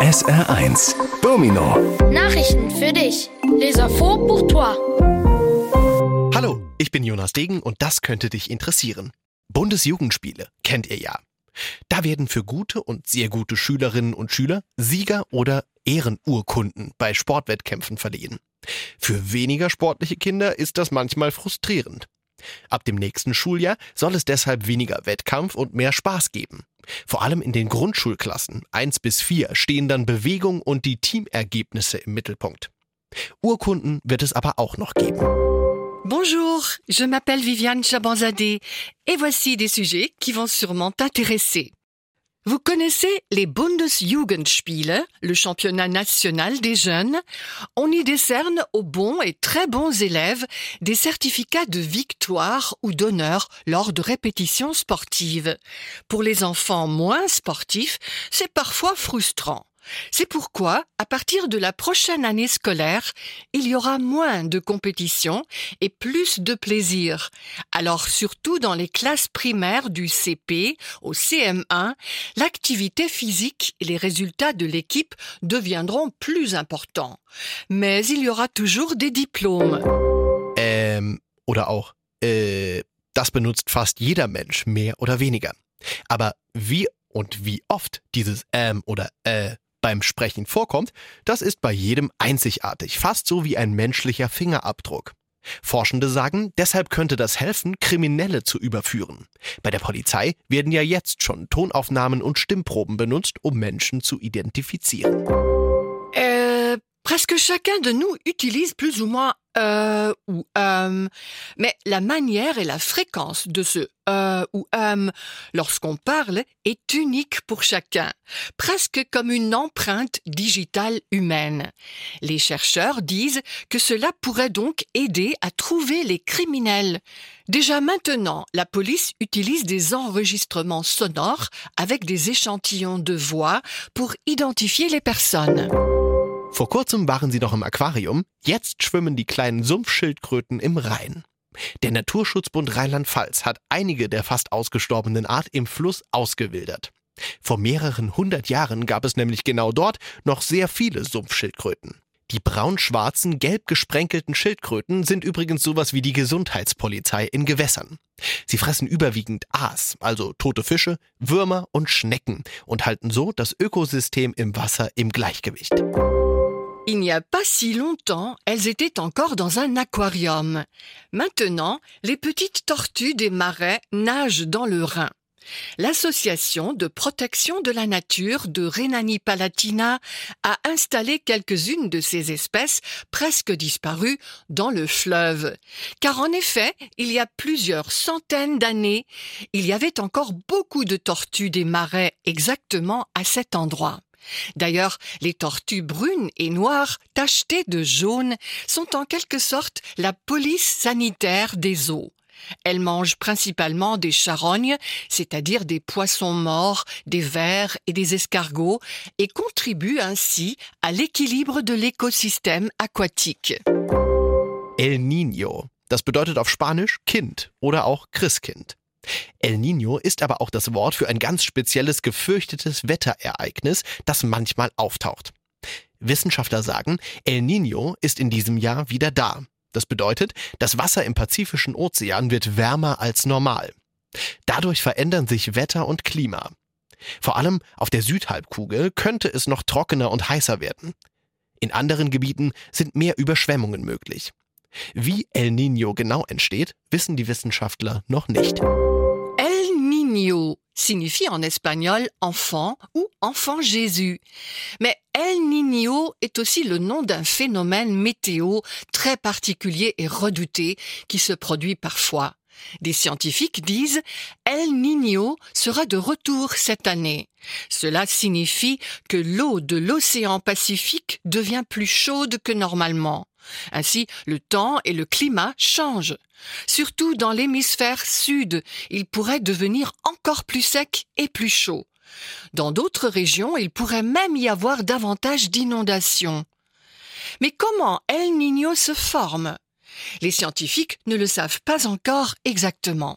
SR1 Domino Nachrichten für dich. Les infos pour toi. Hallo, ich bin Jonas Degen und das könnte dich interessieren. Bundesjugendspiele kennt ihr ja. Da werden für gute und sehr gute Schülerinnen und Schüler Sieger oder Ehrenurkunden bei Sportwettkämpfen verliehen. Für weniger sportliche Kinder ist das manchmal frustrierend. Ab dem nächsten Schuljahr soll es deshalb weniger Wettkampf und mehr Spaß geben. Vor allem in den Grundschulklassen 1 bis 4 stehen dann Bewegung und die Teamergebnisse im Mittelpunkt. Urkunden wird es aber auch noch geben. Bonjour, je m'appelle Viviane Chabanzadeh et voici des sujets qui vont sûrement t'intéresser. Vous connaissez les Bundesjugendspiele, le championnat national des jeunes? On y décerne aux bons et très bons élèves des certificats de victoire ou d'honneur lors de répétitions sportives. Pour les enfants moins sportifs, c'est parfois frustrant. C'est pourquoi, à partir de la prochaine année scolaire, il y aura moins de compétitions et plus de plaisir. Alors surtout dans les classes primaires du CP au CM1, l'activité physique et les résultats de l'équipe deviendront plus importants. Mais il y aura toujours des diplômes. Ähm, äh, benutzt fast jeder Mensch, mehr oder weniger. Wie und wie oft dieses ähm äh beim Sprechen vorkommt, das ist bei jedem einzigartig, fast so wie ein menschlicher Fingerabdruck. Forschende sagen, deshalb könnte das helfen, Kriminelle zu überführen. Bei der Polizei werden ja jetzt schon Tonaufnahmen und Stimmproben benutzt, um Menschen zu identifizieren. Presque chacun de nous utilise plus ou moins euh ou euh, mais la manière et la fréquence de ce euh ou euh lorsqu'on parle est unique pour chacun, presque comme une empreinte digitale humaine. Les chercheurs disent que cela pourrait donc aider à trouver les criminels. Déjà maintenant, la police utilise des enregistrements sonores avec des échantillons de voix pour identifier les personnes. Vor kurzem waren sie noch im Aquarium, jetzt schwimmen die kleinen Sumpfschildkröten im Rhein. Der Naturschutzbund Rheinland-Pfalz hat einige der fast ausgestorbenen Art im Fluss ausgewildert. Vor mehreren hundert Jahren gab es nämlich genau dort noch sehr viele Sumpfschildkröten. Die braun-schwarzen, gelb gesprenkelten Schildkröten sind übrigens sowas wie die Gesundheitspolizei in Gewässern. Sie fressen überwiegend Aas, also tote Fische, Würmer und Schnecken und halten so das Ökosystem im Wasser im Gleichgewicht. Il n'y a pas si longtemps, elles étaient encore dans un aquarium. Maintenant, les petites tortues des marais nagent dans le Rhin. L'association de protection de la nature de Rhénanie-Palatina a installé quelques-unes de ces espèces presque disparues dans le fleuve. Car en effet, il y a plusieurs centaines d'années, il y avait encore beaucoup de tortues des marais exactement à cet endroit. D'ailleurs, les tortues brunes et noires, tachetées de jaune, sont en quelque sorte la police sanitaire des eaux. Elles mangent principalement des charognes, c'est-à-dire des poissons morts, des vers et des escargots, et contribuent ainsi à l'équilibre de l'écosystème aquatique. El Niño. Das bedeutet auf Spanisch Kind oder auch Christkind. El Niño ist aber auch das Wort für ein ganz spezielles gefürchtetes Wetterereignis, das manchmal auftaucht. Wissenschaftler sagen, El Niño ist in diesem Jahr wieder da. Das bedeutet, das Wasser im Pazifischen Ozean wird wärmer als normal. Dadurch verändern sich Wetter und Klima. Vor allem auf der Südhalbkugel könnte es noch trockener und heißer werden. In anderen Gebieten sind mehr Überschwemmungen möglich. Wie El Niño genau entsteht, wissen die Wissenschaftler noch nicht. El Niño signifie en espagnol enfant ou enfant Jésus. Mais El Niño est aussi le nom d'un phénomène météo très particulier et redouté qui se produit parfois. Des scientifiques disent El Niño sera de retour cette année. Cela signifie que l'eau de l'océan Pacifique devient plus chaude que normalement. Ainsi, le temps et le climat changent. Surtout dans l'hémisphère sud, il pourrait devenir encore plus sec et plus chaud. Dans d'autres régions, il pourrait même y avoir davantage d'inondations. Mais comment El Niño se forme? Les scientifiques ne le savent pas encore exactement.